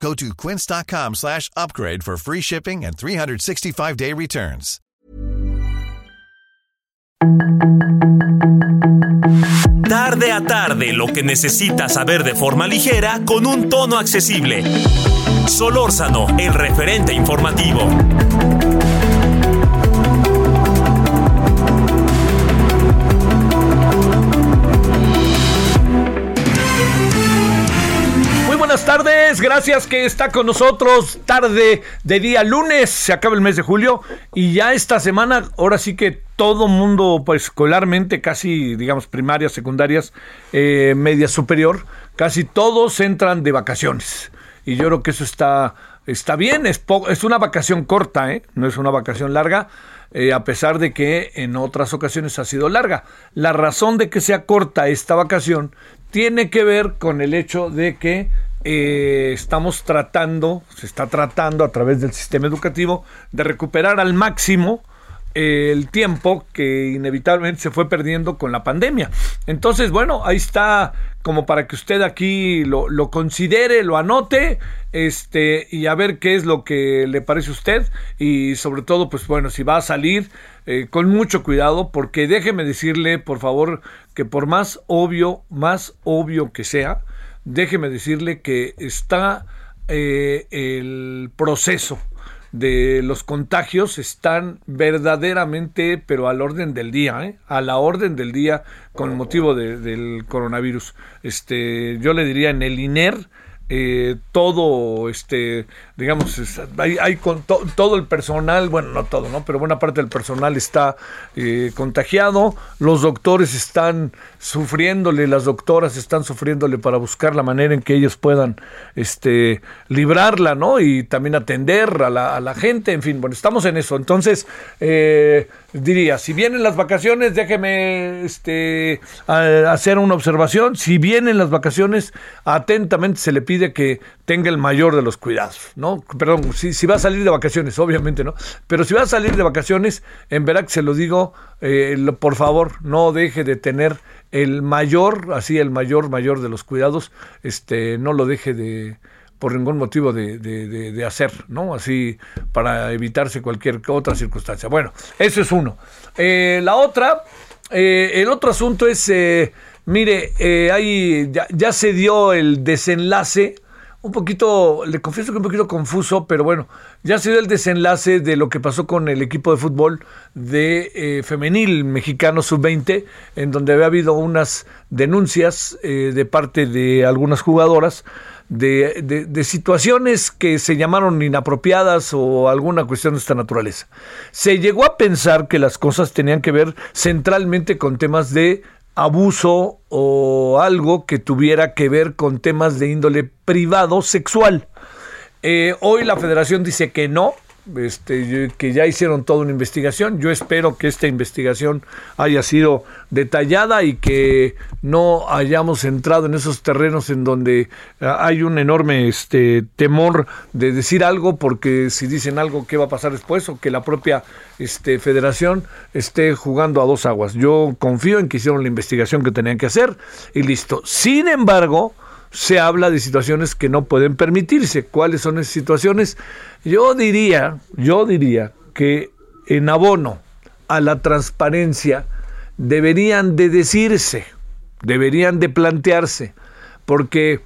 Go to quince.com slash upgrade for free shipping and 365-day returns. Tarde a tarde, lo que necesitas saber de forma ligera con un tono accesible. Solórzano, el referente informativo. Tardes, gracias que está con nosotros tarde de día lunes, se acaba el mes de julio y ya esta semana, ahora sí que todo mundo, pues escolarmente, casi digamos primarias, secundarias, eh, media superior, casi todos entran de vacaciones y yo creo que eso está, está bien, es, es una vacación corta, ¿eh? no es una vacación larga. eh, a pesar de que en otras ocasiones ha sido larga. La razón de que sea corta esta vacación tiene que ver con el hecho de que eh, estamos tratando, se está tratando a través del sistema educativo de recuperar al máximo eh, el tiempo que inevitablemente se fue perdiendo con la pandemia. Entonces, bueno, ahí está como para que usted aquí lo, considere, lo anote, este, y a ver qué es lo que le parece a usted, y sobre todo, pues bueno, si va a salir, eh, con mucho cuidado, porque déjeme decirle, por favor, que por más obvio, más obvio que sea, déjeme decirle que está eh, el proceso de los contagios están verdaderamente, pero al orden del día, ¿eh? a la orden del día con motivo de- del coronavirus. Este, yo le diría en el INER, eh, todo, este, digamos, hay, hay con to- todo el personal, bueno, no todo, ¿no? Pero buena parte del personal está eh, contagiado, los doctores están sufriéndole, las doctoras están sufriéndole para buscar la manera en que ellos puedan, este, librarla, ¿no? Y también atender a la, gente, en fin, bueno, estamos en eso. Entonces, eh, diría, si vienen las vacaciones, déjeme, este, hacer una observación, si vienen las vacaciones, atentamente se le pide que tenga el mayor de los cuidados, ¿no? Perdón, si, va a salir de vacaciones, obviamente, ¿no? Pero si va a salir de vacaciones, en verdad que se lo digo, eh, por favor, no deje de tener el mayor, así el mayor, mayor de los cuidados, este, no lo deje de por ningún motivo de, de- de- de hacer, ¿no? Así para evitarse cualquier otra circunstancia. Bueno, eso es uno. Eh, la otra, eh, el otro asunto es, mire, ahí ya se dio el desenlace un poquito, le confieso que un poquito confuso, pero bueno, ya se dio el desenlace de lo que pasó con el equipo de fútbol de eh, femenil mexicano sub-20, en donde había habido unas denuncias eh, de parte de algunas jugadoras de- de situaciones que se llamaron inapropiadas o alguna cuestión de esta naturaleza. Se llegó a pensar que las cosas tenían que ver centralmente con temas de abuso o algo que tuviera que ver con temas de índole privado sexual. Eh, hoy la federación dice que no, este, que ya hicieron toda una investigación. Yo espero que esta investigación haya sido detallada y que no hayamos entrado en esos terrenos en donde ah, hay un enorme este, temor de decir algo, porque si dicen algo, ¿qué va a pasar después? O que la propia este, federación esté jugando a dos aguas. Yo confío en que hicieron la investigación que tenían que hacer y listo. Sin embargo, se habla de situaciones que no pueden permitirse. ¿Cuáles son esas situaciones? Yo diría, yo diría que en abono a la transparencia deberían de decirse, deberían de plantearse, porque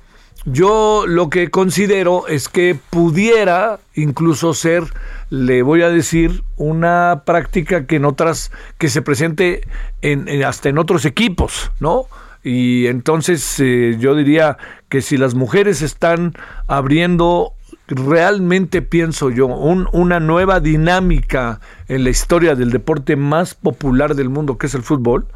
yo lo que considero es que pudiera incluso ser, le voy a decir, una práctica que en otras, que se presente en, hasta en otros equipos, ¿no? Y entonces eh, yo diría que si las mujeres están abriendo realmente pienso yo, un- una nueva dinámica en la historia del deporte más popular del mundo, que es el fútbol,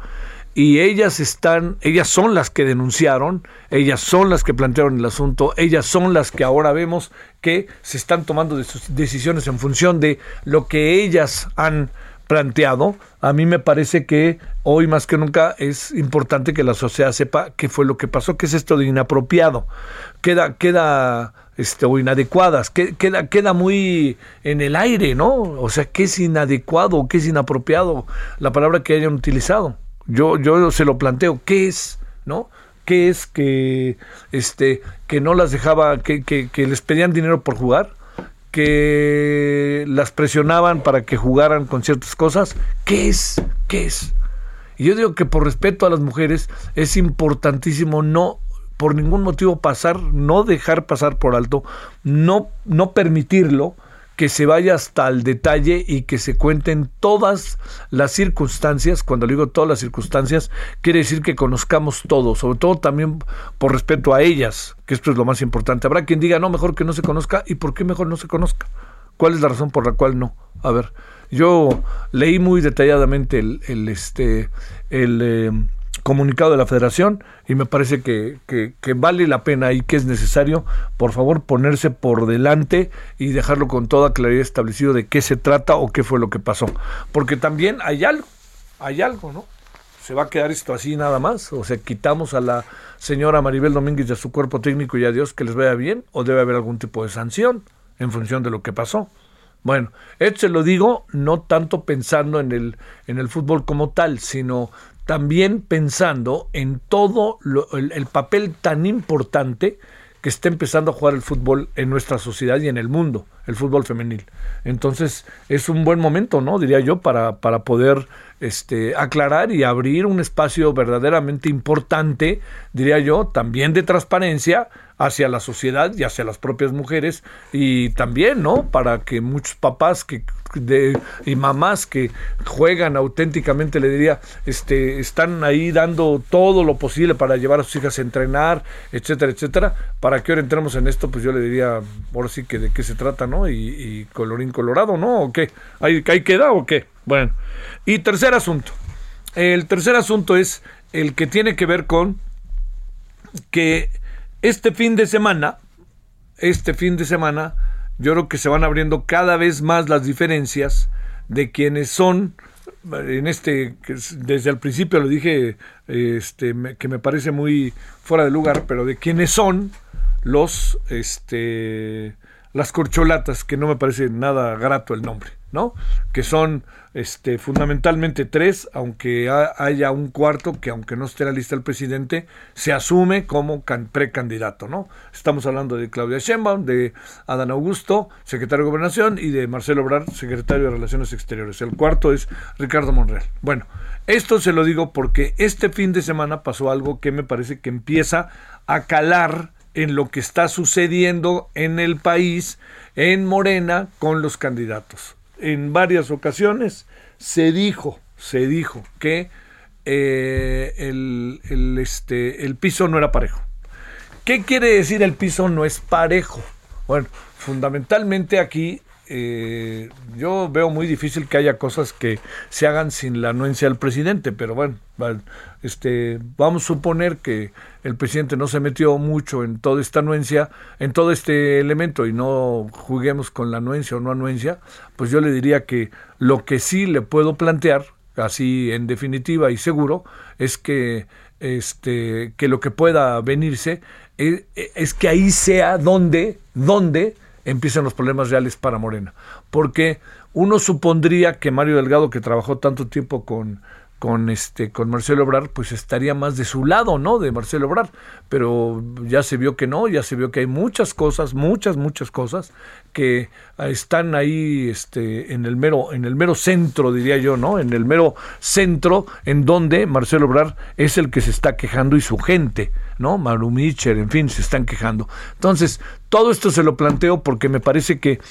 y ellas están, ellas son las que denunciaron, ellas son las que plantearon el asunto, ellas son las que ahora vemos que se están tomando decisiones en función de lo que ellas han planteado. A mí me parece que hoy más que nunca es importante que la sociedad sepa qué fue lo que pasó, qué es esto de inapropiado. Queda, queda este, o inadecuadas, queda, queda muy en el aire, ¿no? O sea, ¿qué es inadecuado, qué es inapropiado? La palabra que hayan utilizado. Yo, yo se lo planteo, ¿qué es? ¿No? ¿Qué es que, este, que no las dejaba, que, que, que les pedían dinero por jugar? Que las presionaban para que jugaran con ciertas cosas. ¿Qué es? ¿Qué es? Y yo digo que por respeto a las mujeres es importantísimo no por ningún motivo pasar, no dejar pasar por alto, no, no permitirlo, que se vaya hasta el detalle y que se cuenten todas las circunstancias. Cuando digo todas las circunstancias, quiere decir que conozcamos todo, sobre todo también por respeto a ellas, que esto es lo más importante. Habrá quien diga, no, mejor que no se conozca. ¿Y por qué mejor no se conozca? ¿Cuál es la razón por la cual no? A ver, yo leí muy detalladamente el, este, el, eh, comunicado de la federación y me parece que, vale la pena y que es necesario, por favor, ponerse por delante y dejarlo con toda claridad establecido de qué se trata o qué fue lo que pasó. Porque también hay algo, hay algo, ¿no? ¿Se va a quedar esto así nada más? O sea, quitamos a la señora Maribel Domínguez de su cuerpo técnico y a Dios que les vaya bien, o debe haber algún tipo de sanción en función de lo que pasó. Bueno, esto se lo digo no tanto pensando en el, en el fútbol como tal, sino también pensando en todo el, papel tan importante que está empezando a jugar el fútbol en nuestra sociedad y en el mundo, el fútbol femenil. Entonces es un buen momento, ¿no? Diría yo, para, para poder este, aclarar y abrir un espacio verdaderamente importante, diría yo, también de transparencia hacia la sociedad y hacia las propias mujeres y también, ¿no? Para que muchos papás que de, y mamás que juegan auténticamente, le diría, este, están ahí dando todo lo posible para llevar a sus hijas a entrenar, etcétera, etcétera. Para que ahora entremos en esto, pues yo le diría, ahora sí que de qué se trata, ¿no? Y, colorín colorado, ¿no? ¿O qué? ¿Ahí, ¿Ahí queda o qué? Bueno. Y tercer asunto. El tercer asunto es el que tiene que ver con que este fin de semana, este fin de semana, yo creo que se van abriendo cada vez más las diferencias de quienes son en este desde el principio lo dije este que me parece muy fuera de lugar pero de quienes son los este las corcholatas que no me parece nada grato el nombre no que son este, fundamentalmente tres, aunque haya un cuarto que aunque no esté en la lista del presidente, se asume como precandidato, ¿no? Estamos hablando de Claudia Sheinbaum, de Adán Augusto, secretario de Gobernación, y de Marcelo Obrar, secretario de Relaciones Exteriores. El cuarto es Ricardo Monreal. Bueno, esto se lo digo porque este fin de semana pasó algo que me parece que empieza a calar en lo que está sucediendo en el país, en Morena, con los candidatos en varias ocasiones se dijo, se dijo que eh, el, este, el piso no era parejo. ¿Qué quiere decir el piso no es parejo? Bueno, fundamentalmente aquí eh, yo veo muy difícil que haya cosas que se hagan sin la anuencia del presidente, pero bueno, este, vamos a suponer que el presidente no se metió mucho en toda esta anuencia, en todo este elemento y no juguemos con la anuencia o no anuencia, pues yo le diría que lo que sí le puedo plantear, así en definitiva y seguro, es que este que lo que pueda venirse es, es que ahí sea donde donde empiezan los problemas reales para Morena. Porque uno supondría que Mario Delgado, que trabajó tanto tiempo con, con este con Marcelo Obrar, pues estaría más de su lado, ¿no? De Marcelo Obrar, pero ya se vio que no, ya se vio que hay muchas cosas, muchas muchas cosas que están ahí este en el mero en el mero centro diría yo, ¿no? En el mero centro en donde Marcelo Obrar es el que se está quejando y su gente. ¿no? Maru en fin, se están quejando. Entonces, todo esto se lo planteo porque me parece que,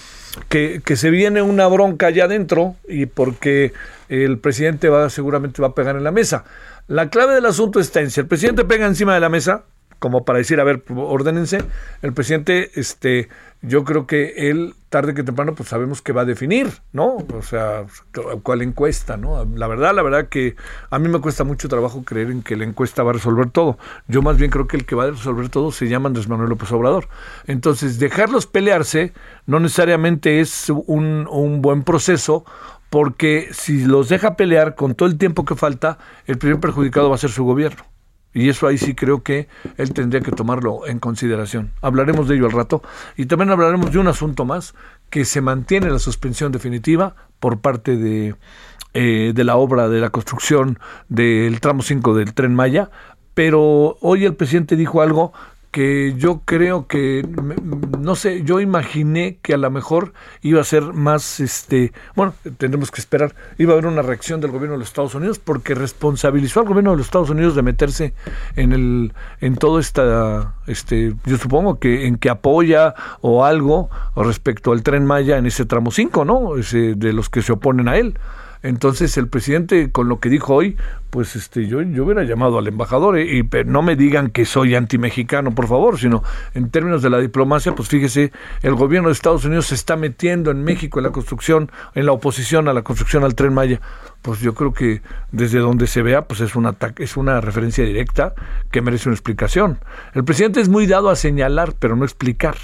que, se viene una bronca allá adentro y porque el presidente va seguramente va a pegar en la mesa. La clave del asunto está en si el presidente pega encima de la mesa, como para decir, a ver, ordénense. El presidente, este, yo creo que él, tarde que temprano, pues sabemos que va a definir, ¿no? O sea, cuál encuesta, ¿no? La verdad, la verdad que a mí me cuesta mucho trabajo creer en que la encuesta va a resolver todo. Yo más bien creo que el que va a resolver todo se llama Andrés Manuel López Obrador. Entonces, dejarlos pelearse no necesariamente es un, un buen proceso porque si los deja pelear con todo el tiempo que falta, el primer perjudicado va a ser su gobierno. Y eso ahí sí creo que él tendría que tomarlo en consideración. Hablaremos de ello al rato. Y también hablaremos de un asunto más, que se mantiene la suspensión definitiva por parte de, eh, de la obra de la construcción del tramo 5 del tren Maya. Pero hoy el presidente dijo algo que yo creo que, no sé, yo imaginé que a lo mejor iba a ser más, este, bueno, tendremos que esperar, iba a haber una reacción del gobierno de los Estados Unidos porque responsabilizó al gobierno de los Estados Unidos de meterse en el, en todo esta, este, yo supongo que en que apoya o algo respecto al tren Maya en ese tramo 5, ¿no? Ese, de los que se oponen a él. Entonces el presidente con lo que dijo hoy, pues este yo, yo hubiera llamado al embajador eh, y no me digan que soy antimexicano, por favor, sino en términos de la diplomacia, pues fíjese, el gobierno de Estados Unidos se está metiendo en México en la construcción, en la oposición a la construcción al tren Maya. Pues yo creo que desde donde se vea, pues es un ataque, es una referencia directa que merece una explicación. El presidente es muy dado a señalar, pero no explicar.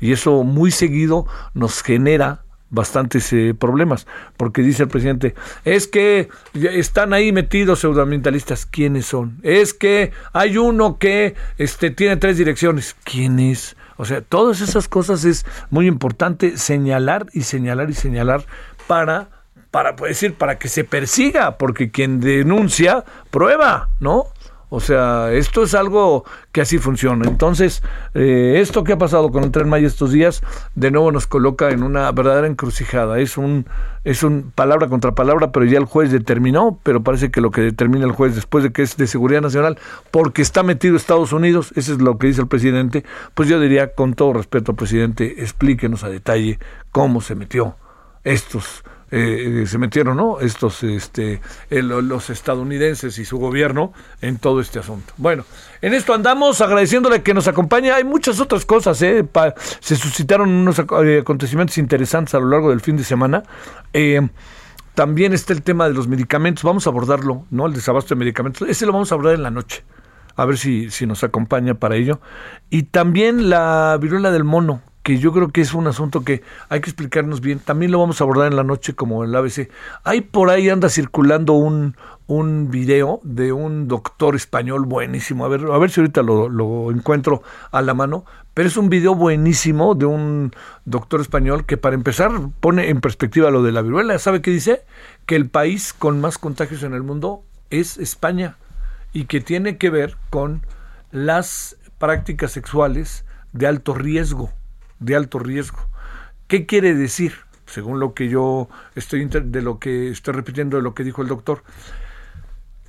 Y eso muy seguido nos genera bastantes eh, problemas, porque dice el presidente, es que están ahí metidos pseudoambientalistas, ¿quiénes son? Es que hay uno que este, tiene tres direcciones, ¿quién es? O sea, todas esas cosas es muy importante señalar y señalar y señalar para para decir para que se persiga, porque quien denuncia prueba, ¿no? O sea, esto es algo que así funciona. Entonces, eh, esto que ha pasado con el Tren Maya estos días, de nuevo nos coloca en una verdadera encrucijada. Es un, es un palabra contra palabra, pero ya el juez determinó, pero parece que lo que determina el juez después de que es de seguridad nacional, porque está metido Estados Unidos, eso es lo que dice el presidente, pues yo diría, con todo respeto, presidente, explíquenos a detalle cómo se metió estos eh, se metieron ¿no? estos este, los estadounidenses y su gobierno en todo este asunto. Bueno, en esto andamos agradeciéndole que nos acompañe. Hay muchas otras cosas, ¿eh? se suscitaron unos eh, acontecimientos interesantes a lo largo del fin de semana. también está el tema de los medicamentos, vamos a abordarlo, ¿no? El desabasto de medicamentos, ese lo vamos a abordar en la noche a ver si, si nos acompaña para ello. Y también la viruela del mono, que yo creo que es un asunto que hay que explicarnos bien. También lo vamos a abordar en la noche como en la ABC. Hay por ahí anda circulando un, un video de un doctor español buenísimo. A ver, a ver si ahorita lo, lo encuentro a la mano. Pero es un video buenísimo de un doctor español que para empezar pone en perspectiva lo de la viruela. ¿Sabe qué dice? Que el país con más contagios en el mundo es España y que tiene que ver con las prácticas sexuales de alto riesgo de alto riesgo. ¿Qué quiere decir? Según lo que yo estoy de lo que estoy repitiendo de lo que dijo el doctor.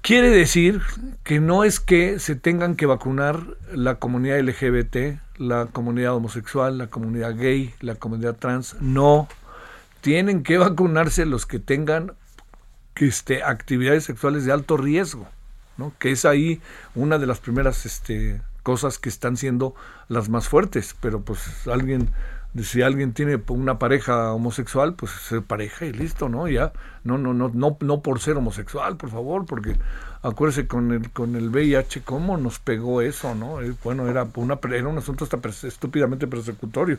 Quiere decir que no es que se tengan que vacunar la comunidad LGBT, la comunidad homosexual, la comunidad gay, la comunidad trans, no. Tienen que vacunarse los que tengan este, actividades sexuales de alto riesgo, ¿no? que es ahí una de las primeras este, cosas que están siendo las más fuertes, pero pues alguien si alguien tiene una pareja homosexual, pues se pareja y listo, ¿no? Ya, no, no, no, no, no por ser homosexual, por favor, porque acuérdese con el, con el VIH, cómo nos pegó eso, ¿no? Eh, bueno, era, una, era un asunto hasta estúpidamente persecutorio.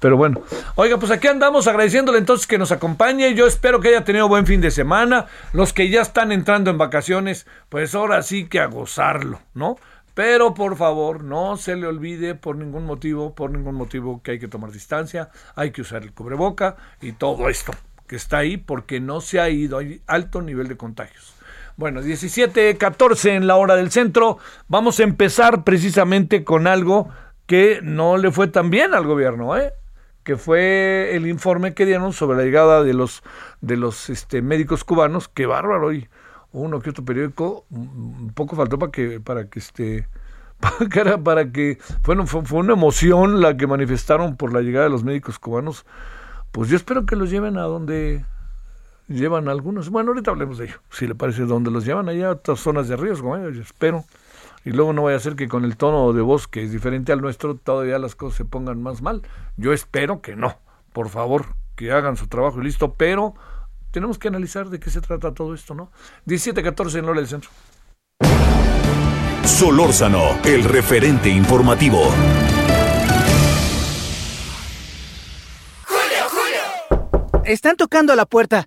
Pero bueno, oiga, pues aquí andamos agradeciéndole entonces que nos acompañe. Yo espero que haya tenido buen fin de semana. Los que ya están entrando en vacaciones, pues ahora sí que a gozarlo, ¿no? Pero por favor, no se le olvide por ningún motivo, por ningún motivo que hay que tomar distancia, hay que usar el cubreboca y todo esto que está ahí porque no se ha ido, hay alto nivel de contagios. Bueno, 17, 14 en la hora del centro. Vamos a empezar precisamente con algo que no le fue tan bien al gobierno, ¿eh? que fue el informe que dieron sobre la llegada de los, de los este, médicos cubanos. Qué bárbaro. Y uno que otro periódico, un poco faltó para que, para que este, para, para que, bueno, fue, fue, una emoción la que manifestaron por la llegada de los médicos cubanos. Pues yo espero que los lleven a donde llevan algunos, bueno, ahorita hablemos de ello, si le parece, donde los llevan allá a otras zonas de riesgo, ¿eh? yo espero. Y luego no vaya a ser que con el tono de voz que es diferente al nuestro, todavía las cosas se pongan más mal. Yo espero que no. Por favor, que hagan su trabajo y listo, pero tenemos que analizar de qué se trata todo esto, ¿no? 17-14 en Lola del Centro. Solórzano, el referente informativo. Julio, Julio. Están tocando a la puerta.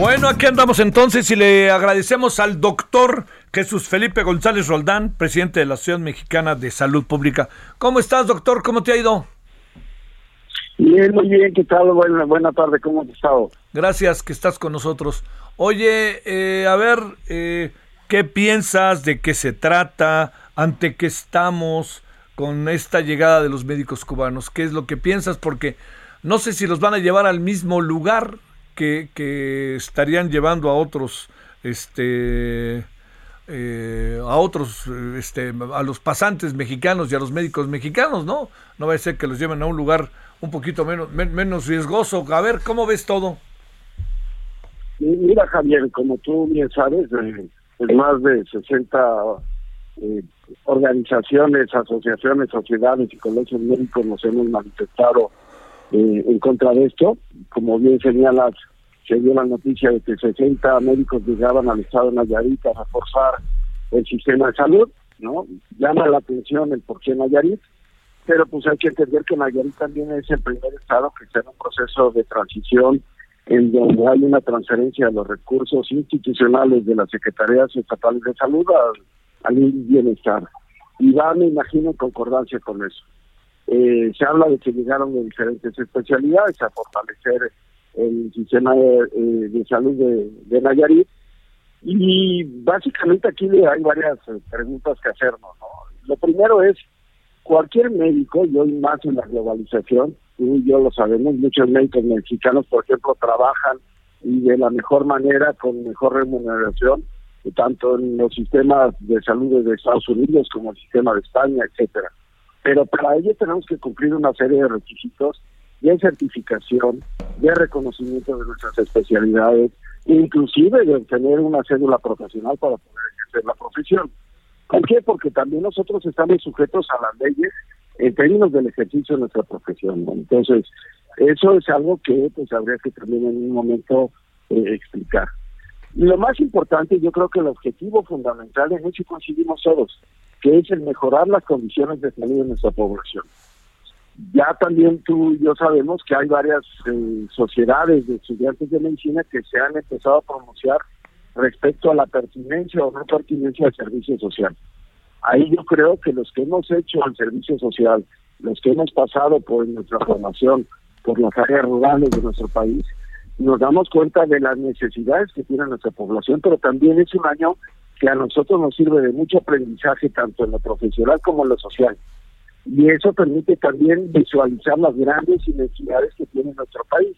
Bueno, aquí andamos entonces y le agradecemos al doctor Jesús Felipe González Roldán, presidente de la Asociación Mexicana de Salud Pública. ¿Cómo estás, doctor? ¿Cómo te ha ido? Bien, muy bien, ¿qué tal? Buena, buena tarde, ¿cómo has estado? Gracias que estás con nosotros. Oye, eh, a ver, eh, ¿qué piensas? ¿De qué se trata? ¿Ante qué estamos con esta llegada de los médicos cubanos? ¿Qué es lo que piensas? Porque no sé si los van a llevar al mismo lugar que, estarían llevando a otros, este, eh, a otros, este, a los pasantes mexicanos y a los médicos mexicanos, ¿no? No va a ser que los lleven a un lugar un poquito menos, menos riesgoso. A ver, ¿cómo ves todo? Mira, Javier, como tú bien sabes, eh, más de 60 eh, organizaciones, asociaciones, sociedades y colegios médicos nos hemos manifestado eh, en contra de esto. Como bien señalas, se dio la noticia de que 60 médicos llegaban al estado de Nayarit a reforzar el sistema de salud, ¿no? Llama la atención el por qué Nayarit, pero pues hay que entender que Nayarit también es el primer estado que está en un proceso de transición en donde hay una transferencia de los recursos institucionales de las secretarías estatales de salud al, al bienestar. Y va, me imagino, en concordancia con eso. Eh, se habla de que llegaron de diferentes especialidades a fortalecer el sistema de, eh, salud de, Nayarit. Y básicamente aquí hay varias eh, preguntas que hacernos. Lo primero es, cualquier médico, y hoy más en la globalización, tú y yo lo sabemos, muchos médicos mexicanos, por ejemplo, trabajan y de la mejor manera, con mejor remuneración, tanto en los sistemas de salud de Estados Unidos como el sistema de España, etcétera pero para ello tenemos que cumplir una serie de requisitos de certificación, de reconocimiento de nuestras especialidades, inclusive de obtener una cédula profesional para poder ejercer la profesión. ¿Por qué? Porque también nosotros estamos sujetos a las leyes en términos del ejercicio de nuestra profesión. Entonces, eso es algo que pues habría que también en un momento eh, explicar. Y lo más importante, yo creo que el objetivo fundamental en eso coincidimos todos, que es el mejorar las condiciones de salud de nuestra población. Ya también tú y yo sabemos que hay varias eh, sociedades de estudiantes de medicina que se han empezado a pronunciar respecto a la pertinencia o no pertinencia del servicio social. Ahí yo creo que los que hemos hecho el servicio social, los que hemos pasado por nuestra formación, por las áreas rurales de nuestro país, nos damos cuenta de las necesidades que tiene nuestra población, pero también es un año que a nosotros nos sirve de mucho aprendizaje tanto en lo profesional como en lo social. Y eso permite también visualizar las grandes inequidades que tiene nuestro país.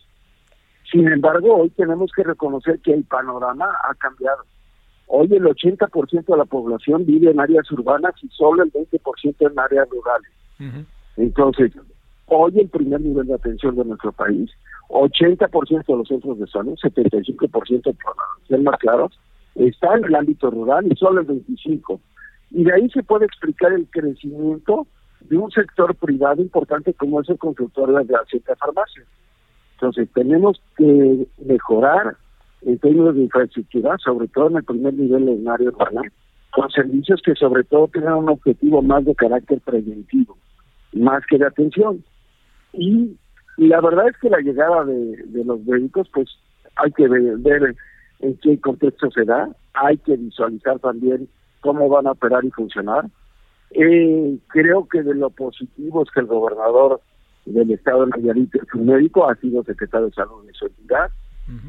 Sin embargo, hoy tenemos que reconocer que el panorama ha cambiado. Hoy el 80% de la población vive en áreas urbanas y solo el 20% en áreas rurales. Entonces, hoy el primer nivel de atención de nuestro país, 80% de los centros de salud, 75% para ser más claros, está en el ámbito rural y solo el 25. Y de ahí se puede explicar el crecimiento de un sector privado importante como es el consultorio de la cierta farmacia. Entonces tenemos que mejorar en términos de infraestructura, sobre todo en el primer nivel en área urbana, con servicios que sobre todo tengan un objetivo más de carácter preventivo, más que de atención. Y, la verdad es que la llegada de, de los médicos, pues hay que ver, ver en qué contexto se da, hay que visualizar también cómo van a operar y funcionar. Eh, creo que de lo positivo es que el gobernador del Estado de Nayarit es un médico, ha sido secretario de salud de su entidad,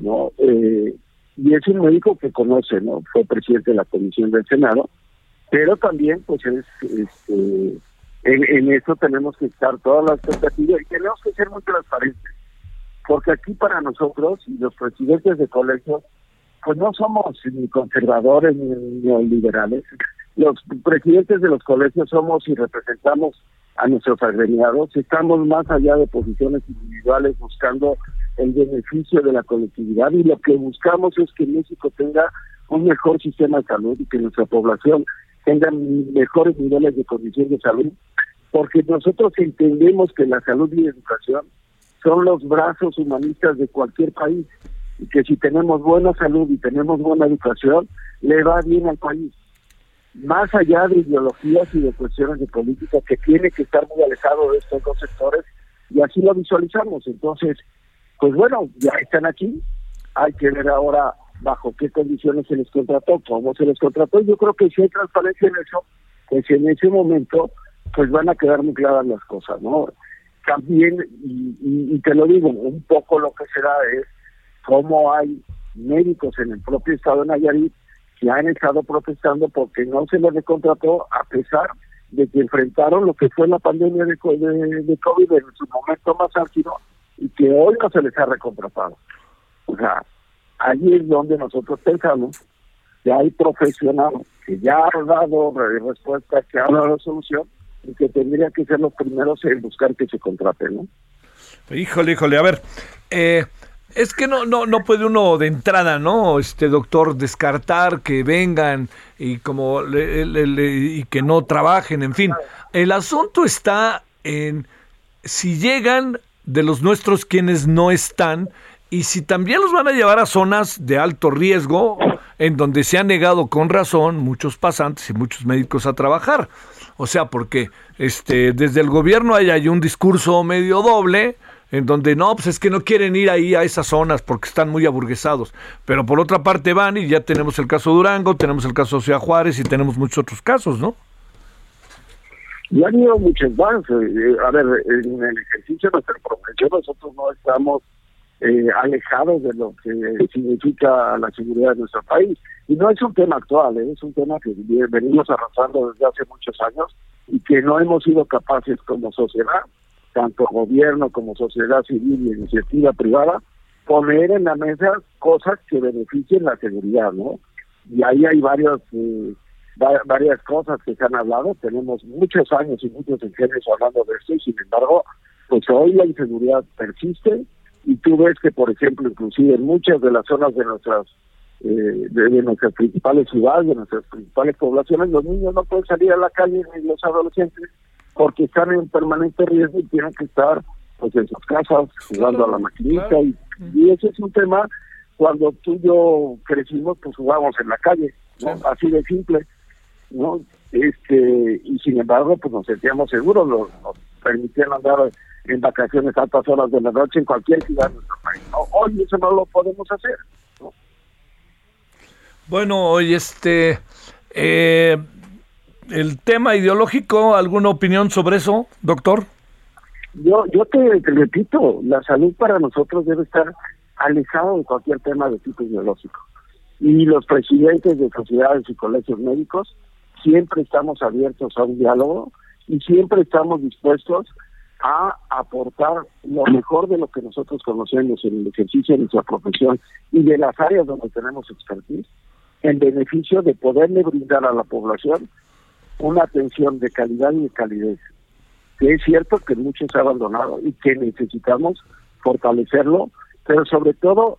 ¿no? Eh, y es un médico que conoce, ¿no? Fue presidente de la Comisión del Senado, pero también, pues, es, este, en, en eso tenemos que estar todas las expectativas y tenemos que ser muy transparentes, porque aquí para nosotros y los presidentes de colegios, pues no somos ni conservadores ni neoliberales. Los presidentes de los colegios somos y representamos a nuestros agremiados, estamos más allá de posiciones individuales buscando el beneficio de la colectividad y lo que buscamos es que México tenga un mejor sistema de salud y que nuestra población tenga mejores niveles de condición de salud, porque nosotros entendemos que la salud y la educación son los brazos humanistas de cualquier país y que si tenemos buena salud y tenemos buena educación, le va bien al país más allá de ideologías y de cuestiones de política que tiene que estar muy alejado de estos dos sectores y así lo visualizamos. Entonces, pues bueno, ya están aquí, hay que ver ahora bajo qué condiciones se les contrató, cómo se les contrató. Yo creo que si hay transparencia en eso, pues en ese momento pues van a quedar muy claras las cosas, ¿no? También, y, y, y te lo digo, un poco lo que será es cómo hay médicos en el propio estado de Nayarit que han estado protestando porque no se les recontrató a pesar de que enfrentaron lo que fue la pandemia de, de, de COVID en su momento más álgido y que hoy no se les ha recontratado. O sea, ahí es donde nosotros pensamos que hay profesionales que ya han dado respuesta, que han dado solución y que tendrían que ser los primeros en buscar que se contrate, ¿no? Híjole, híjole, a ver, eh, es que no, no, no puede uno de entrada, ¿no? Este doctor descartar que vengan y como le, y que no trabajen, en fin. El asunto está en si llegan de los nuestros quienes no están y si también los van a llevar a zonas de alto riesgo en donde se han negado con razón muchos pasantes y muchos médicos a trabajar. O sea, porque este desde el gobierno hay, hay un discurso medio doble en donde no, pues es que no quieren ir ahí a esas zonas porque están muy aburguesados. Pero por otra parte van y ya tenemos el caso Durango, tenemos el caso Ciudad Juárez y tenemos muchos otros casos, ¿no? Y han ido muchos más. Eh, a ver, en el ejercicio de nuestra profesión nosotros no estamos eh, alejados de lo que significa la seguridad de nuestro país. Y no es un tema actual, ¿eh? es un tema que venimos arrastrando desde hace muchos años y que no hemos sido capaces como sociedad tanto gobierno como sociedad civil y iniciativa privada, poner en la mesa cosas que beneficien la seguridad, ¿no? Y ahí hay varios, eh, varias cosas que se han hablado, tenemos muchos años y muchos ingenios hablando de esto y sin embargo, pues hoy la inseguridad persiste y tú ves que, por ejemplo, inclusive en muchas de las zonas de nuestras eh, de, de, nuestras principales ciudades, de nuestras principales poblaciones, los niños no pueden salir a la calle ni los adolescentes porque están en permanente riesgo y tienen que estar pues en sus casas jugando a la maquinita y, y, ese es un tema cuando tú y yo crecimos pues jugábamos en la calle ¿no? así de simple no este y sin embargo pues nos sentíamos seguros nos, nos permitían andar en vacaciones a altas horas de la noche en cualquier ciudad de nuestro país ¿no? hoy eso no lo podemos hacer ¿no? bueno hoy este eh, el tema ideológico, ¿alguna opinión sobre eso, doctor? Yo, yo te, repito, la salud para nosotros debe estar alejado de cualquier tema de tipo ideológico. Y los presidentes de sociedades y colegios médicos siempre estamos abiertos a un diálogo y siempre estamos dispuestos a aportar lo mejor de lo que nosotros conocemos en el ejercicio de nuestra profesión y de las áreas donde tenemos expertise en beneficio de poderle brindar a la población una atención de calidad y de calidez. Que es cierto que muchos se ha abandonado y que necesitamos fortalecerlo, pero sobre todo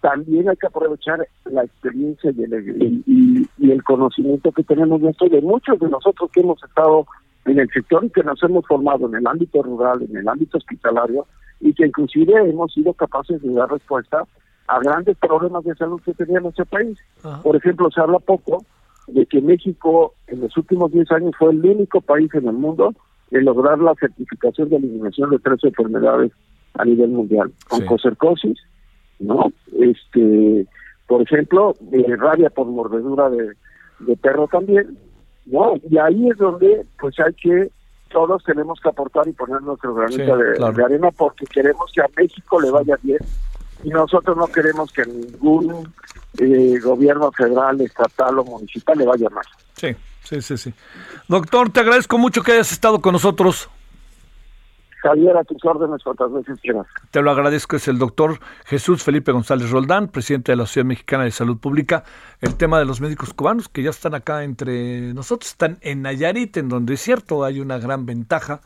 también hay que aprovechar la experiencia y el, y, y el conocimiento que tenemos de esto de muchos de nosotros que hemos estado en el sector y que nos hemos formado en el ámbito rural, en el ámbito hospitalario y que inclusive hemos sido capaces de dar respuesta a grandes problemas de salud que tenía nuestro país. Ajá. Por ejemplo, se habla poco de que México en los últimos 10 años fue el único país en el mundo en lograr la certificación de eliminación de tres enfermedades a nivel mundial, oncocercosis, sí. ¿no? Este, por ejemplo, eh, rabia por mordedura de, de, perro también, ¿no? Y ahí es donde pues hay que todos tenemos que aportar y poner nuestro granito Sí, de, claro. de arena porque queremos que a México le vaya bien y nosotros no queremos que ningún eh, gobierno federal, estatal o municipal le vaya mal. Sí, sí, sí, sí. Doctor, te agradezco mucho que hayas estado con nosotros. Javier, a tus órdenes cuantas veces quieras. Te lo agradezco. Es el doctor Jesús Felipe González Roldán, presidente de la Sociedad Mexicana de Salud Pública. El tema de los médicos cubanos que ya están acá entre nosotros, están en Nayarit, en donde es cierto, hay una gran ventaja.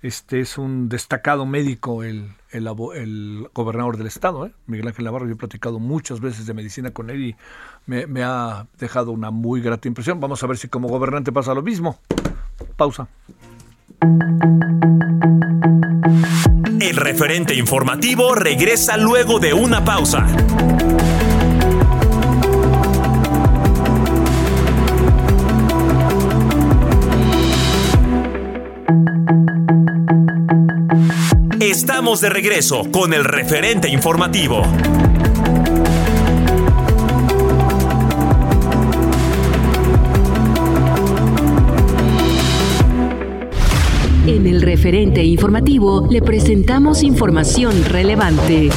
Este es un destacado médico, el, el, gobernador del estado, ¿eh? Miguel Ángel Navarro. Yo he platicado muchas veces de medicina con él y me ha dejado una muy grata impresión. Vamos a ver si como gobernante pasa lo mismo. Pausa. El referente informativo regresa luego de una pausa. Estamos de regreso con el referente informativo. En el referente informativo le presentamos información relevante.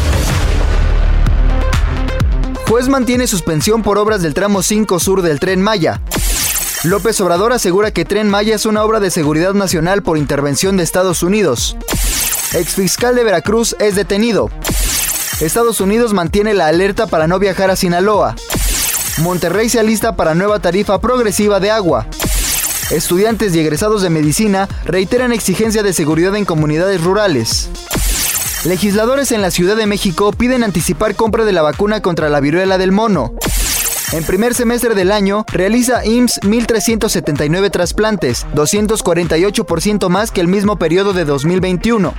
Juez mantiene suspensión por obras del tramo 5 sur del tren Maya. López Obrador asegura que Tren Maya es una obra de seguridad nacional por intervención de Estados Unidos. Exfiscal de Veracruz es detenido. Estados Unidos mantiene la alerta para no viajar a Sinaloa. Monterrey se alista para nueva tarifa progresiva de agua. Estudiantes y egresados de medicina reiteran exigencia de seguridad en comunidades rurales. Legisladores en la Ciudad de México piden anticipar compra de la vacuna contra la viruela del mono. En primer semestre del año, realiza IMSS 1.379 trasplantes, 248% más que el mismo periodo de 2021.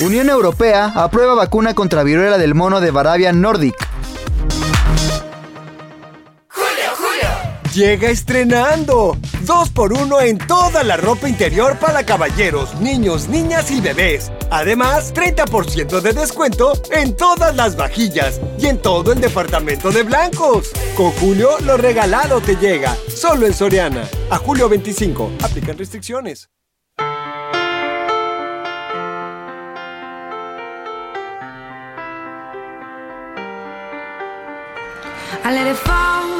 Unión Europea aprueba vacuna contra viruela del mono de Barabian Nordic. Llega estrenando. Dos por uno en toda la ropa interior para caballeros, niños, niñas y bebés. Además, 30% de descuento en todas las vajillas y en todo el departamento de blancos. Con Julio, lo regalado te llega. Solo en Soriana. A julio 25. Aplican restricciones. I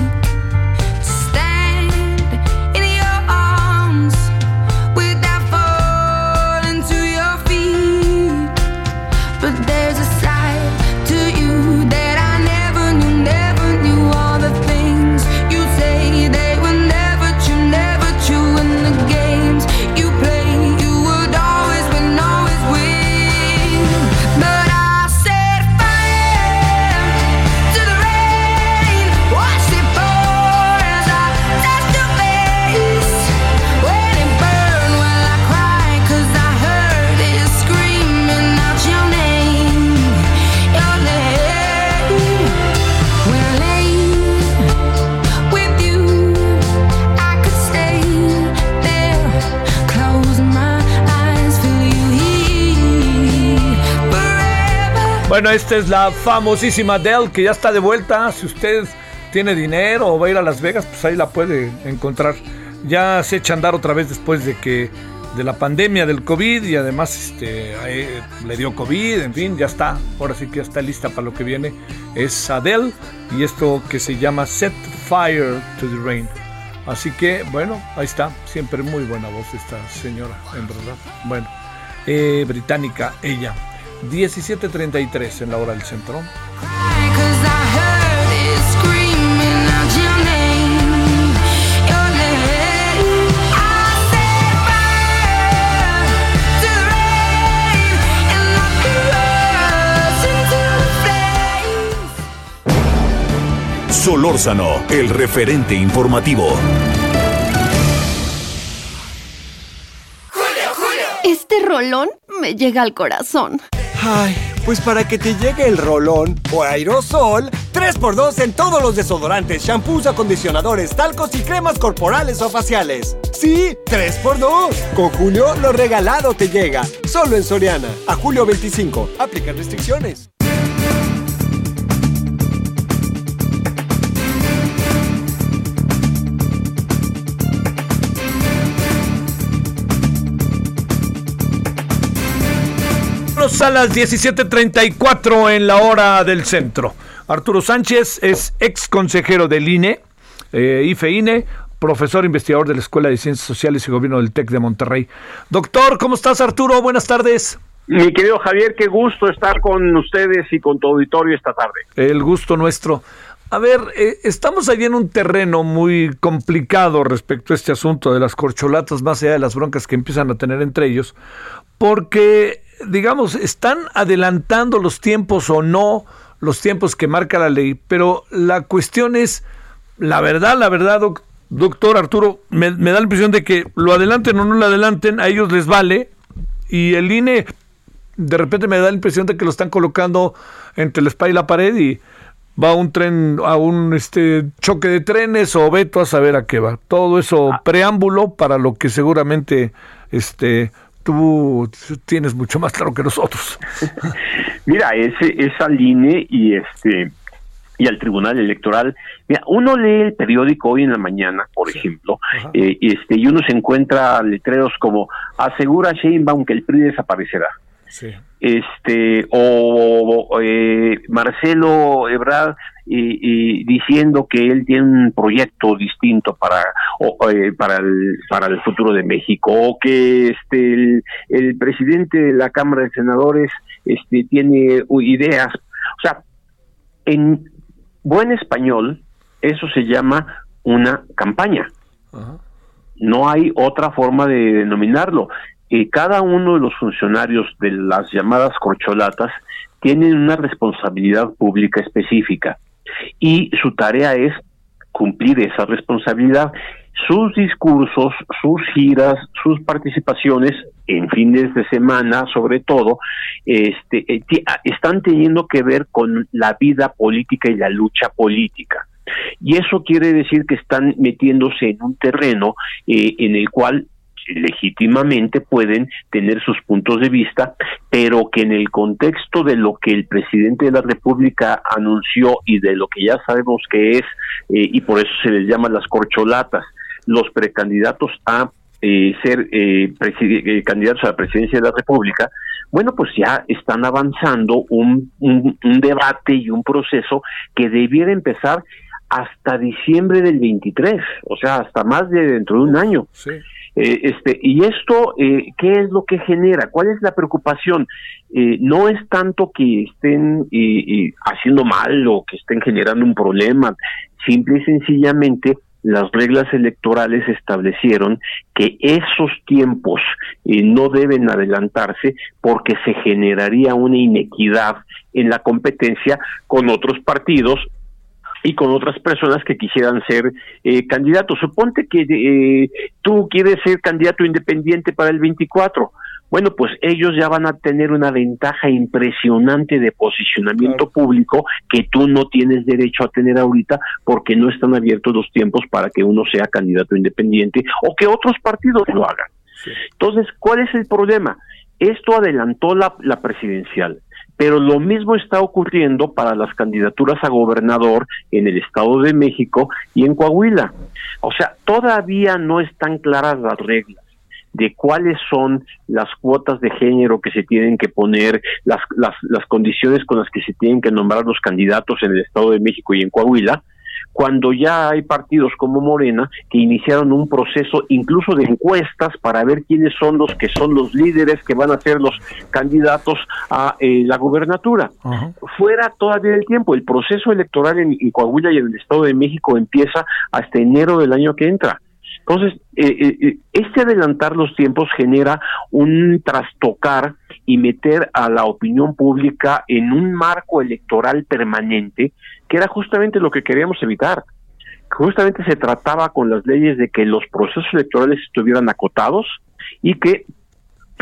Bueno, esta es la famosísima Dell que ya está de vuelta. Si usted tiene dinero o va a ir a Las Vegas, pues ahí la puede encontrar. Ya se echa a andar otra vez después de que de la pandemia del COVID y además este, le dio COVID, en fin, ya está. Ahora sí que ya está lista para lo que viene. Es Adele y esto que se llama Set Fire to the Rain. Así que, bueno, ahí está. Siempre muy buena voz esta señora, en verdad. Bueno, eh, británica, ella. 17.33 en la hora del centro. Solórzano, el referente informativo. Este rolón me llega al corazón. Ay, pues para que te llegue el rolón o aerosol, 3x2 en todos los desodorantes, shampoos, acondicionadores, talcos y cremas corporales o faciales. Sí, 3x2. Con Julio lo regalado te llega. Solo en Soriana. A julio 25. Aplican restricciones. Vámonos a las 17.34 en la hora del centro. Arturo Sánchez es ex consejero del INE, eh, IFEINE, profesor investigador de la Escuela de Ciencias Sociales y Gobierno del TEC de Monterrey. Doctor, ¿cómo estás Arturo? Buenas tardes. Mi querido Javier, qué gusto estar con ustedes y con tu auditorio esta tarde. El gusto nuestro. A ver, eh, estamos allí en un terreno muy complicado respecto a este asunto de las corcholatas, más allá de las broncas que empiezan a tener entre ellos, porque, digamos, están adelantando los tiempos o no los tiempos que marca la ley, pero la cuestión es, la verdad, la verdad, doc- doctor Arturo, me, me da la impresión de que lo adelanten o no lo adelanten, a ellos les vale, y el INE de repente me da la impresión de que lo están colocando entre la espalda y la pared y va un tren a un este choque de trenes o veto a saber a qué va. Todo eso preámbulo para lo que seguramente este tú tienes mucho más claro que nosotros. Mira, ese es al INE y este y al Tribunal Electoral. Mira, uno lee el periódico hoy en la mañana, por ejemplo, eh, y este y uno se encuentra letreros como asegura Sheinbaum que el PRI desaparecerá. Sí. este o, o, eh, Marcelo Ebrard eh, eh, diciendo que él tiene un proyecto distinto para o, eh, para el para el futuro de México o que este el, el presidente de la Cámara de Senadores este tiene ideas. O sea en buen español eso se llama una campaña. No hay otra forma de denominarlo. Eh, cada uno de los funcionarios de las llamadas corcholatas tienen una responsabilidad pública específica y su tarea es cumplir esa responsabilidad. Sus discursos, sus giras, sus participaciones en fines de semana, sobre todo, este, eh, ah, están teniendo que ver con la vida política y la lucha política. Y eso quiere decir que están metiéndose en un terreno eh, en el cual legítimamente pueden tener sus puntos de vista, pero que en el contexto de lo que el presidente de la República anunció y de lo que ya sabemos que es, eh, y por eso se les llama las corcholatas, los precandidatos a eh, ser eh, eh, candidatos a la presidencia de la República, bueno, pues ya están avanzando un, un, un debate y un proceso que debiera empezar hasta diciembre del 23, o sea, hasta más de dentro de un año. Eh, este y esto eh, qué es lo que genera cuál es la preocupación Eh, no es tanto que estén eh, eh, haciendo mal o que estén generando un problema. Simple y sencillamente las reglas electorales establecieron que esos tiempos eh, no deben adelantarse porque se generaría una inequidad en la competencia con otros partidos y con otras personas que quisieran ser eh, candidatos. Suponte que eh, tú quieres ser candidato independiente para el 24. Bueno, pues ellos ya van a tener una ventaja impresionante de posicionamiento público que tú no tienes derecho a tener ahorita porque no están abiertos los tiempos para que uno sea candidato independiente o que otros partidos lo hagan. Entonces, ¿cuál es el problema? Esto adelantó la, la presidencial, pero lo mismo está ocurriendo para las candidaturas a gobernador en el Estado de México y en Coahuila. O sea, todavía no están claras las reglas de cuáles son las cuotas de género que se tienen que poner, las, las, las condiciones con las que se tienen que nombrar los candidatos en el Estado de México y en Coahuila, cuando ya hay partidos como Morena que iniciaron un proceso incluso de encuestas para ver quiénes son los que son los líderes que van a ser los candidatos a eh, la gubernatura. Fuera todavía el tiempo, el proceso electoral en, en Coahuila y en el Estado de México empieza hasta enero del año que entra. Entonces, eh, eh, eh, este adelantar los tiempos genera un trastocar y meter a la opinión pública en un marco electoral permanente, que era justamente lo que queríamos evitar. Justamente se trataba con las leyes de que los procesos electorales estuvieran acotados y que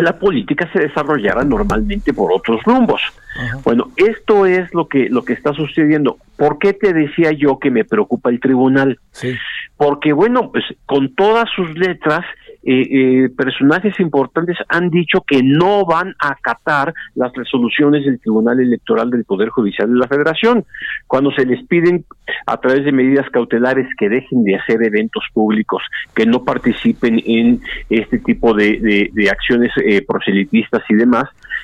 la política se desarrollara normalmente por otros rumbos. Bueno, esto es lo que lo que está sucediendo. ¿Por qué te decía yo que me preocupa el tribunal? Porque bueno, pues con todas sus letras eh, eh, personajes importantes han dicho que no van a acatar las resoluciones del Tribunal Electoral del Poder Judicial de la Federación, cuando se les piden a través de medidas cautelares que dejen de hacer eventos públicos, que no participen en este tipo de, acciones eh, proselitistas y demás,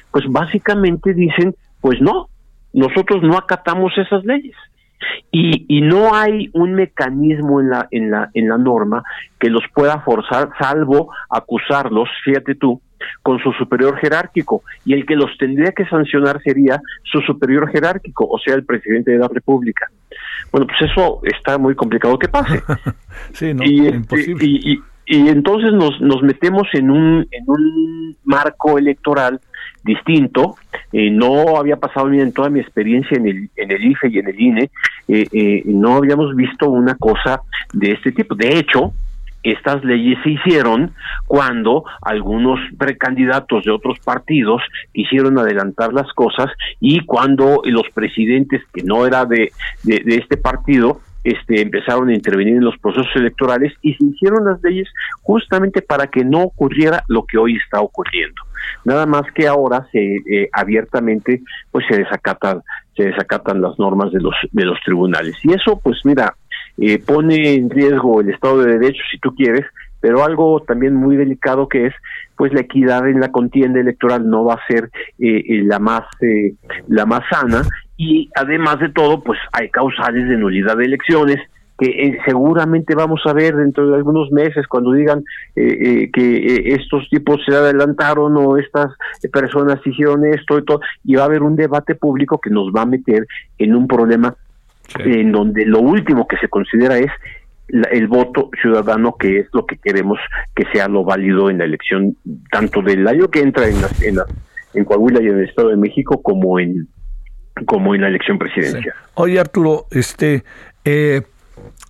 pues básicamente dicen, pues no, nosotros no acatamos esas leyes y, y no hay un mecanismo en la, en, la, en la norma que los pueda forzar, salvo acusarlos, fíjate tú, con su superior jerárquico, y el que los tendría que sancionar sería su superior jerárquico, o sea, el presidente de la República. Bueno, pues eso está muy complicado que pase. sí, no, y, este, imposible. y, y, y entonces nos, nos metemos en un, en un marco electoral distinto. Eh, no había pasado ni en toda mi experiencia en el, en el IFE y en el INE, eh, eh, no habíamos visto una cosa de este tipo. De hecho, estas leyes se hicieron cuando algunos precandidatos de otros partidos quisieron adelantar las cosas y cuando los presidentes que no era de, de este partido este, empezaron a intervenir en los procesos electorales y se hicieron las leyes justamente para que no ocurriera lo que hoy está ocurriendo. Nada más que ahora se eh, abiertamente pues se desacatan se desacatan las normas de los de los tribunales y eso pues mira eh, pone en riesgo el Estado de Derecho si tú quieres, pero algo también muy delicado que es pues la equidad en la contienda electoral no va a ser eh, eh, la más eh, la más sana y además de todo pues hay causales de nulidad de elecciones que eh, seguramente vamos a ver dentro de algunos meses cuando digan eh, eh, que eh, estos tipos se adelantaron o estas personas hicieron esto y todo y va a haber un debate público que nos va a meter en un problema en donde lo último que se considera es la- el voto ciudadano que es lo que queremos que sea lo válido en la elección tanto del año que entra en las- en, la- en Coahuila y en el Estado de México como en como en la elección presidencial. Oye, Arturo, este, eh,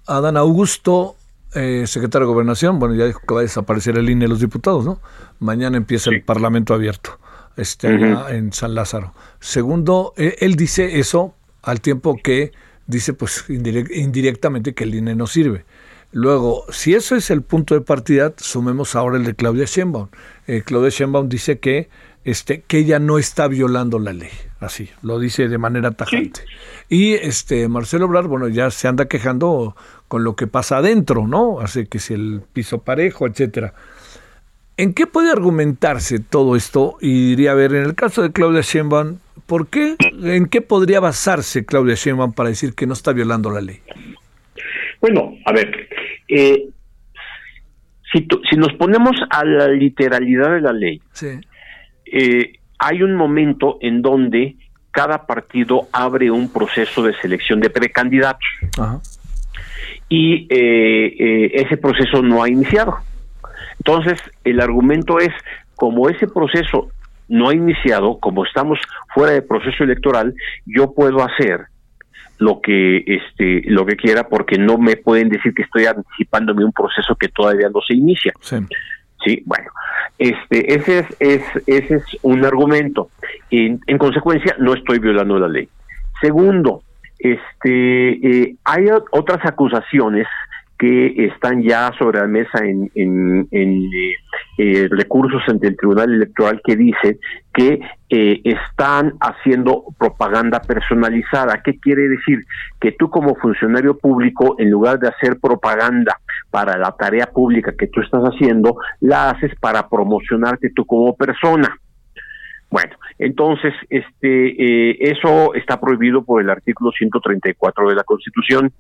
Adán Augusto, eh, secretario de Gobernación, bueno, ya dijo que va a desaparecer el INE de los diputados, ¿no? Mañana empieza el Parlamento abierto, este, allá en San Lázaro. Segundo, eh, él dice eso al tiempo que dice, pues, indirec- indirectamente que el INE no sirve. Luego, si eso es el punto de partida, sumemos ahora el de Claudia Sheinbaum. Eh, Claudia Sheinbaum dice que, este, que ella no está violando la ley, así, lo dice de manera tajante. Y este Marcelo Obrar, bueno, ya se anda quejando con lo que pasa adentro, ¿no? Así que si el piso parejo, etcétera. ¿En qué puede argumentarse todo esto? Y diría, a ver, en el caso de Claudia Sheinbaum, ¿por qué, en qué podría basarse Claudia Sheinbaum para decir que no está violando la ley? Bueno, a ver, eh, si, tu- si nos ponemos a la literalidad de la ley, Sí. Eh, hay un momento en donde cada partido abre un proceso de selección de precandidatos Ajá. y eh, eh, ese proceso no ha iniciado. Entonces, el argumento es, como ese proceso no ha iniciado, como estamos fuera de proceso electoral, yo puedo hacer lo que este lo que quiera porque no me pueden decir que estoy anticipándome un proceso que todavía no se inicia. Sí. Sí, bueno, este, ese es, es, ese es un argumento. En, en consecuencia, no estoy violando la ley. Segundo, este, eh, hay otras acusaciones que están ya sobre la mesa en, en, en, eh, eh, recursos ante el Tribunal Electoral que dice que están haciendo propaganda personalizada. ¿Qué quiere decir? Que tú como funcionario público, en lugar de hacer propaganda para la tarea pública que tú estás haciendo, la haces para promocionarte tú como persona. Bueno, entonces, este, eh, eso está prohibido por el artículo 134 de la Constitución.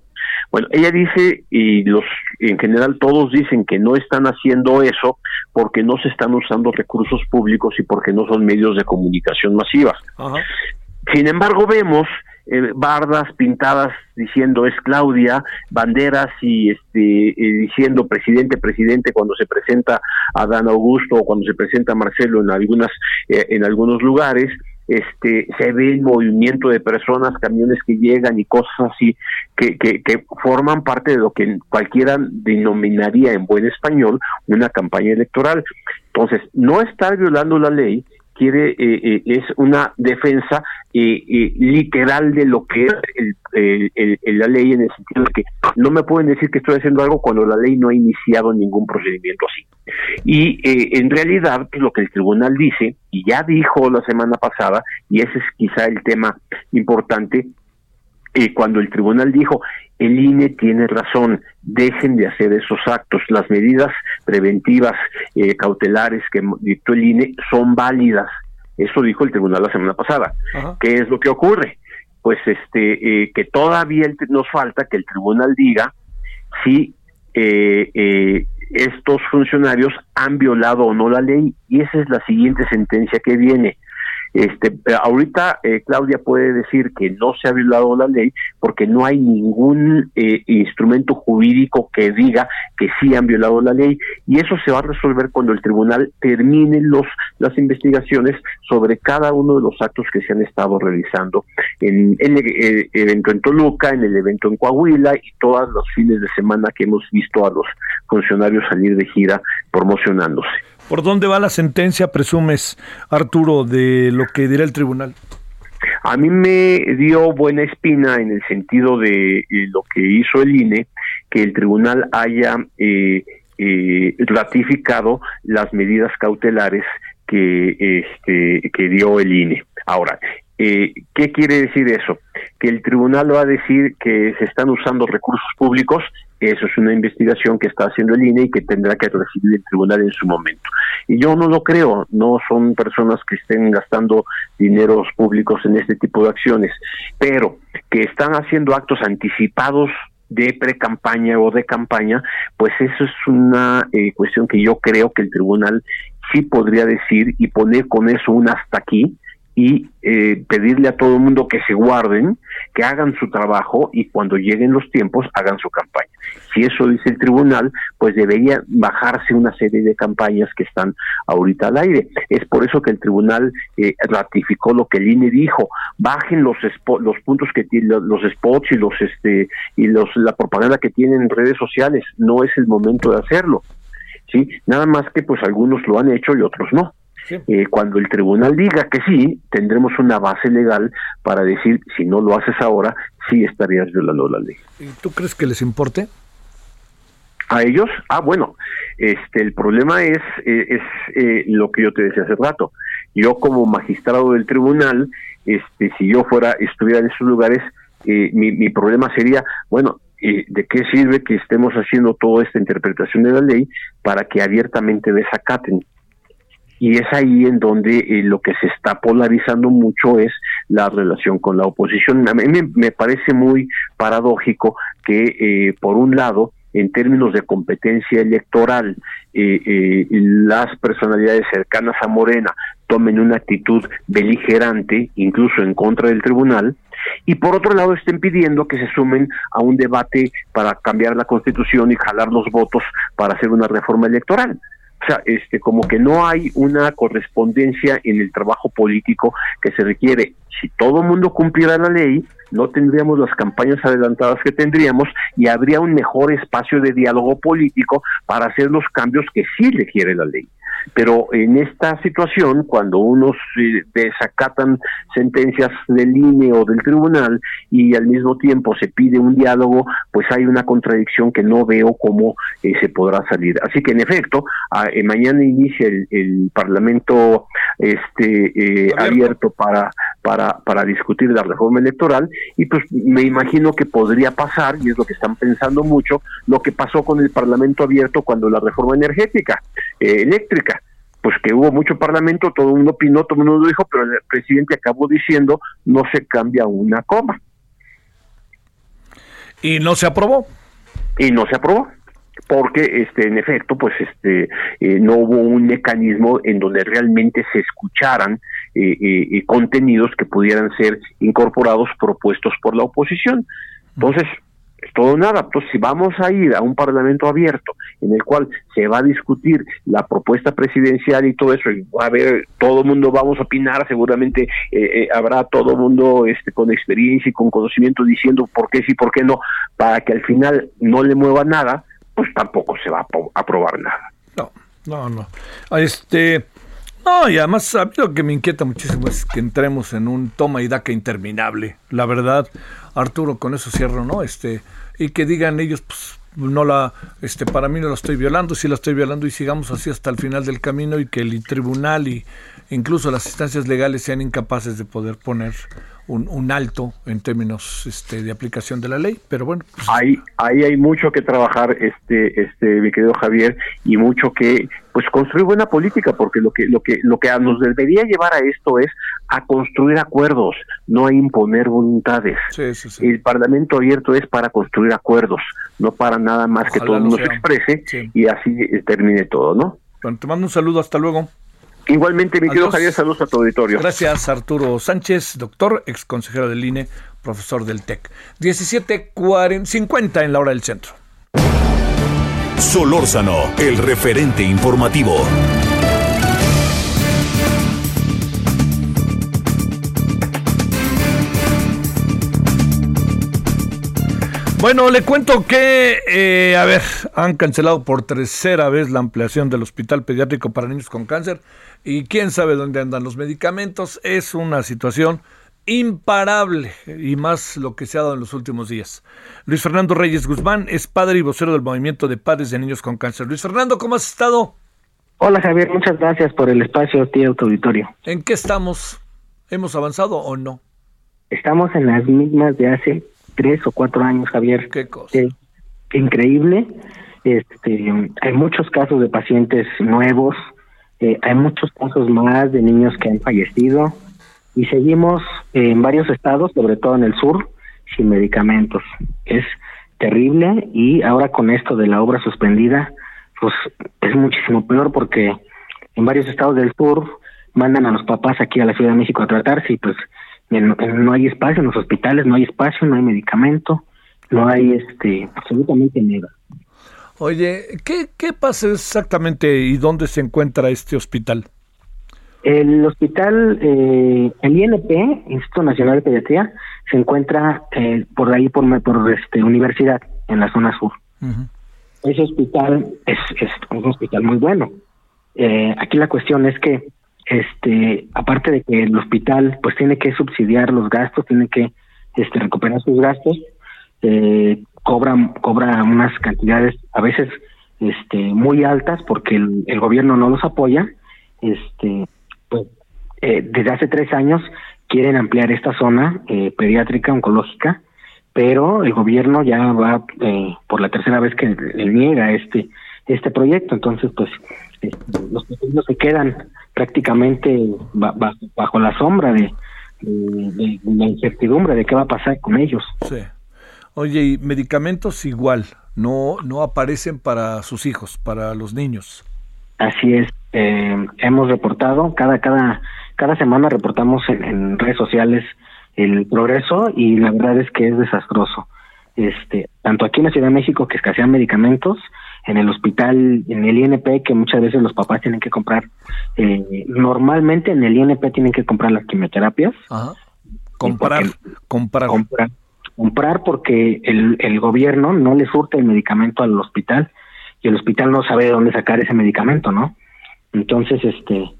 Bueno, ella dice, y los, en general todos dicen que no están haciendo eso porque no se están usando recursos públicos y porque no son medios de comunicación masivas. Sin embargo, vemos eh, bardas pintadas diciendo es Claudia, banderas y este eh, diciendo presidente, presidente cuando se presenta a Dan Augusto o cuando se presenta a Marcelo en algunas eh, en algunos lugares. Este, se ve el movimiento de personas, camiones que llegan y cosas así que, que, que forman parte de lo que cualquiera denominaría en buen español una campaña electoral. Entonces, no estar violando la ley, quiere eh, eh, es una defensa eh, eh, literal de lo que es el, el- la ley en el sentido de que no me pueden decir que estoy haciendo algo cuando la ley no ha iniciado ningún procedimiento así. Y eh, en realidad lo que el tribunal dice, y ya dijo la semana pasada, y ese es quizá el tema importante, eh, cuando el tribunal dijo, el INE tiene razón, dejen de hacer esos actos, las medidas preventivas, eh, cautelares que dictó el INE son válidas. Eso dijo el tribunal la semana pasada. ¿Qué es lo que ocurre? Pues este eh, que todavía el nos falta que el tribunal diga si eh, eh, estos funcionarios han violado o no la ley y esa es la siguiente sentencia que viene. Este, ahorita eh, Claudia puede decir que no se ha violado la ley porque no hay ningún eh, instrumento jurídico que diga que sí han violado la ley y eso se va a resolver cuando el tribunal termine los las investigaciones sobre cada uno de los actos que se han estado realizando en el eh, evento en Toluca, en el evento en Coahuila y todos los fines de semana que hemos visto a los funcionarios salir de gira promocionándose. ¿Por dónde va la sentencia, presumes, Arturo, de lo que dirá el tribunal? A mí me dio buena espina en el sentido de eh, lo que hizo el INE, que el tribunal haya eh, eh, ratificado las medidas cautelares que, este, que dio el INE. Ahora, eh, ¿qué quiere decir eso? Que el tribunal va a decir que se están usando recursos públicos, eso es una investigación que está haciendo el INE y que tendrá que recibir el tribunal en su momento. Y yo no lo creo, no son personas que estén gastando dineros públicos en este tipo de acciones, pero que están haciendo actos anticipados de pre-campaña o de campaña, pues eso es una eh, cuestión que yo creo que el tribunal sí podría decir y poner con eso un hasta aquí y eh, pedirle a todo el mundo que se guarden, que hagan su trabajo y cuando lleguen los tiempos hagan su campaña. Si eso dice el tribunal, pues debería bajarse una serie de campañas que están ahorita al aire. Es por eso que el tribunal eh, ratificó lo que el INE dijo, bajen los los puntos que tienen los spots y los este y los la propaganda que tienen en redes sociales, no es el momento de hacerlo. Sí, nada más que pues algunos lo han hecho y otros no. Eh, cuando el tribunal diga que sí, tendremos una base legal para decir si no lo haces ahora, sí estarías violando la ley. ¿Y ¿Tú crees que les importe? A ellos, ah, bueno, este, el problema es, eh, es eh, lo que yo te decía hace rato. Yo como magistrado del tribunal, este, si yo fuera, estuviera en esos lugares, eh, mi, mi problema sería, bueno, eh, ¿de qué sirve que estemos haciendo toda esta interpretación de la ley para que abiertamente desacaten? Y es ahí en donde eh, lo que se está polarizando mucho es la relación con la oposición. A mí me, parece muy paradójico que, eh, por un lado, en términos de competencia electoral, eh, eh, las personalidades cercanas a Morena tomen una actitud beligerante, incluso en contra del tribunal, y por otro lado estén pidiendo que se sumen a un debate para cambiar la constitución y jalar los votos para hacer una reforma electoral. Este, como que no hay una correspondencia en el trabajo político que se requiere. Si todo el mundo cumpliera la ley, no tendríamos las campañas adelantadas que tendríamos y habría un mejor espacio de diálogo político para hacer los cambios que sí requiere la ley. Pero en esta situación, cuando unos desacatan sentencias del INE o del tribunal y al mismo tiempo se pide un diálogo, pues hay una contradicción que no veo cómo eh, se podrá salir. Así que en efecto, a- eh, mañana inicia el, el Parlamento este eh, abierto para para para discutir la reforma electoral y pues me imagino que podría pasar y es lo que están pensando mucho lo que pasó con el Parlamento abierto cuando la reforma energética eh, eléctrica pues que hubo mucho parlamento, todo el mundo opinó, todo el mundo lo dijo, pero el presidente acabó diciendo no se cambia una coma. Y no se aprobó. Y no se aprobó porque este en efecto pues este eh, no hubo un mecanismo en donde realmente se escucharan eh, eh, contenidos que pudieran ser incorporados propuestos por la oposición entonces todo nada entonces si vamos a ir a un parlamento abierto en el cual se va a discutir la propuesta presidencial y todo eso y va a haber todo el mundo vamos a opinar seguramente habrá todo el mundo este con experiencia y con conocimiento diciendo por qué sí por qué no para que al final no le mueva nada pues tampoco se va a aprobar nada. No, no, no. Este, no, y además a mí lo que me inquieta muchísimo es que entremos en un toma y daca interminable. La verdad, Arturo, con eso cierro, ¿no? Este, y que digan ellos, pues no la, este, para mí no la estoy violando, sí la estoy violando y sigamos así hasta el final del camino y que el tribunal y incluso las instancias legales sean incapaces de poder poner un, un alto en términos este, de aplicación de la ley, pero bueno. Pues ahí, ahí hay mucho que trabajar, este, este, mi querido Javier, y mucho que pues construir buena política, porque lo que, lo que, lo que nos debería llevar a esto es a construir acuerdos, no a imponer voluntades. El Parlamento abierto es para construir acuerdos, no para nada más que todo el mundo se exprese y así termine todo, ¿no? Bueno, te mando un saludo, hasta luego. Igualmente, mi querido Javier, saludos a tu auditorio. Gracias, Arturo Sánchez, doctor, ex consejero del INE, profesor del TEC. 17.50 en la hora del centro. Solórzano, el referente informativo. Bueno, le cuento que, eh, a ver, han cancelado por tercera vez la ampliación del Hospital Pediátrico para Niños con Cáncer y quién sabe dónde andan los medicamentos. Es una situación imparable y más lo que se ha dado en los últimos días. Luis Fernando Reyes Guzmán es padre y vocero del movimiento de padres de niños con cáncer. Luis Fernando, ¿cómo has estado? Hola Javier, muchas gracias por el espacio, tío, tu auditorio. ¿En qué estamos? ¿Hemos avanzado o no? Estamos en las mismas de hace tres o cuatro años, Javier. Qué cosa. Eh, increíble. Este, hay muchos casos de pacientes nuevos, eh, hay muchos casos más de niños que han fallecido y seguimos en varios estados, sobre todo en el sur, sin medicamentos. Es terrible y ahora con esto de la obra suspendida, pues es muchísimo peor porque en varios estados del sur mandan a los papás aquí a la Ciudad de México a tratarse y pues no hay espacio en los hospitales, no hay espacio, no hay medicamento, no hay este absolutamente nada. Oye, ¿qué, qué pasa exactamente y dónde se encuentra este hospital? El hospital, eh, el INP, Instituto Nacional de Pediatría, se encuentra eh, por ahí, por, por este, universidad, en la zona sur. Ese hospital es, es, un hospital muy bueno. Eh, aquí la cuestión es que este aparte de que el hospital pues tiene que subsidiar los gastos tiene que este recuperar sus gastos eh, cobra cobra unas cantidades a veces este muy altas porque el, gobierno no los apoya este pues eh, desde hace tres años quieren ampliar esta zona eh, pediátrica oncológica pero el gobierno ya va eh, por la tercera vez que le niega este este proyecto. Entonces pues los pequeños se quedan prácticamente bajo, la sombra de, la incertidumbre de qué va a pasar con ellos. Sí. Oye, y medicamentos igual, no, no aparecen para sus hijos, para los niños. Así es. Eh, hemos reportado, cada, cada, cada semana reportamos en, redes sociales el progreso y la verdad es que es desastroso. Este, tanto aquí en la Ciudad de México que escasean medicamentos, en el hospital, en el INP, que muchas veces los papás tienen que comprar, eh, normalmente en el INP tienen que comprar las quimioterapias. Comprar, comprar, comprar. Comprar porque el, el gobierno no le surte el medicamento al hospital y el hospital no sabe de dónde sacar ese medicamento, ¿no? Entonces, este...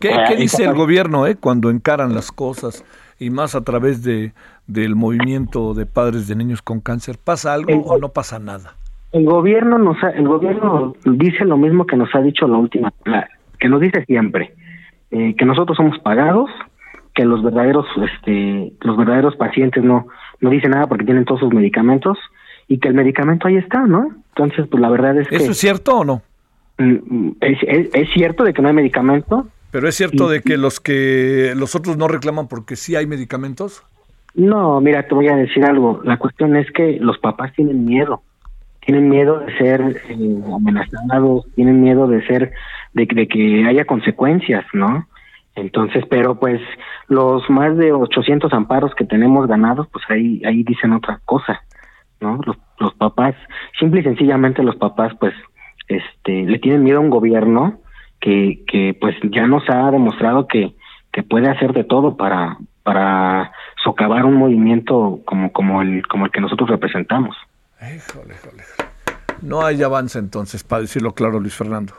¿Qué, ¿qué dice el gobierno eh, cuando encaran las cosas y más a través de del movimiento de padres de niños con cáncer? ¿Pasa algo o no pasa nada? El gobierno nos el gobierno dice lo mismo que nos ha dicho la última que nos dice siempre eh, que nosotros somos pagados que los verdaderos este los verdaderos pacientes no no dicen nada porque tienen todos sus medicamentos y que el medicamento ahí está no entonces pues la verdad es que eso es cierto o no Mm, Es, es- es cierto de que no hay medicamento. Pero es cierto de que los que los otros no reclaman porque sí hay medicamentos. No, mira, te voy a decir algo. La cuestión es que los papás tienen miedo. Tienen miedo de ser eh, amenazados, tienen miedo de ser, de, de que haya consecuencias, ¿no? Entonces, pero pues los más de 800 amparos que tenemos ganados, pues ahí, ahí dicen otra cosa, ¿no? Los, los papás, simple y sencillamente los papás, pues, este, le tienen miedo a un gobierno que, que pues ya nos ha demostrado que, que puede hacer de todo para, para socavar un movimiento como, como el, como el que nosotros representamos. Híjole, híjole. No hay avance entonces, para decirlo claro, Luis Fernando.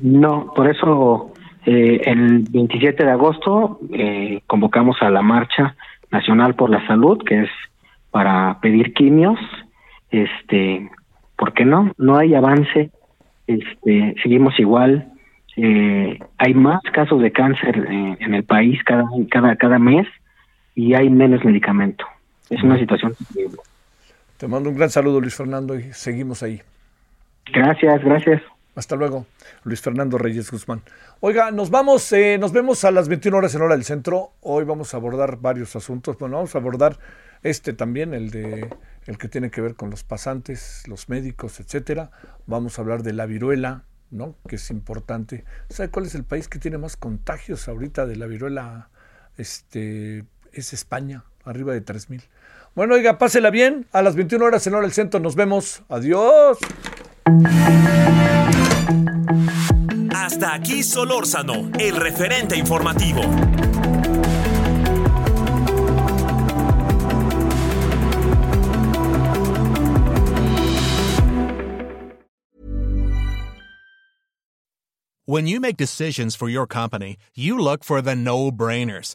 No, por eso eh, el 27 de agosto eh, convocamos a la Marcha Nacional por la Salud, que es para pedir quimios. Este, ¿por qué no? No hay avance. Este, seguimos igual. Eh, hay más casos de cáncer en el país cada cada cada mes y hay menos medicamento. Es una situación terrible. Te mando un gran saludo, Luis Fernando, y seguimos ahí. Gracias, gracias. Hasta luego, Luis Fernando Reyes Guzmán. Oiga, nos vamos, eh, nos vemos a las 21 horas en hora del centro. Hoy vamos a abordar varios asuntos. Bueno, vamos a abordar este también, el de el que tiene que ver con los pasantes, los médicos, etcétera. Vamos a hablar de la viruela, ¿no? Que es importante. ¿Sabe cuál es el país que tiene más contagios ahorita de la viruela? Este es España, arriba de 3000. Bueno, oiga, pásela bien. A las 21 horas en hora del centro nos vemos. Adiós. Hasta aquí Solórzano, el referente informativo. When you make decisions for your company, you look for the no brainers.